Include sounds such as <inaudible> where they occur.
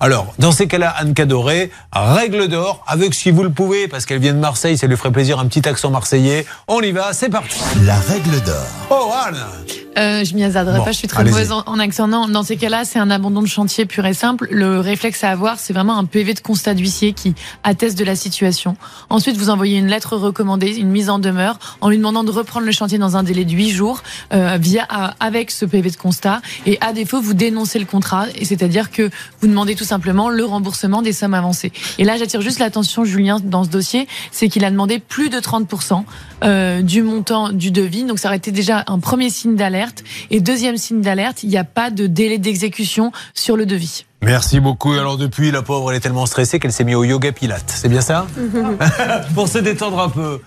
Alors, dans ces cas-là, Anne Cadoré, règle d'or, avec si vous le pouvez, parce qu'elle vient de Marseille, ça lui ferait plaisir, un petit accent marseillais. On y va, c'est parti. La règle d'or. Oh, Anne euh, je m'y hasarderai Bon, pas, je suis très mauvaise en, en accent. Non, dans ces cas-là, c'est un abandon de chantier pur et simple. Le réflexe à avoir, c'est vraiment un PV de constat d'huissier qui atteste de la situation. Ensuite, vous envoyez une lettre recommandée, une mise en demeure, en lui demandant de reprendre le chantier dans un délai de 8 jours, euh, via avec ce PV de constat. Et à défaut, vous dénoncez le contrat, et c'est-à-dire que vous demandez tout simplement le remboursement des sommes avancées. Et là, j'attire juste l'attention, Julien, dans ce dossier, c'est qu'il a demandé plus de 30% euh, du montant du devis. Donc, ça aurait été déjà un premier signe d'alerte. Et deuxième signe d'alerte, il n'y a pas de délai d'exécution sur le devis. Merci beaucoup. Et Alors depuis, la pauvre, elle est tellement stressée qu'elle s'est mise au yoga pilate. C'est bien ça? <laughs> Pour se détendre un peu.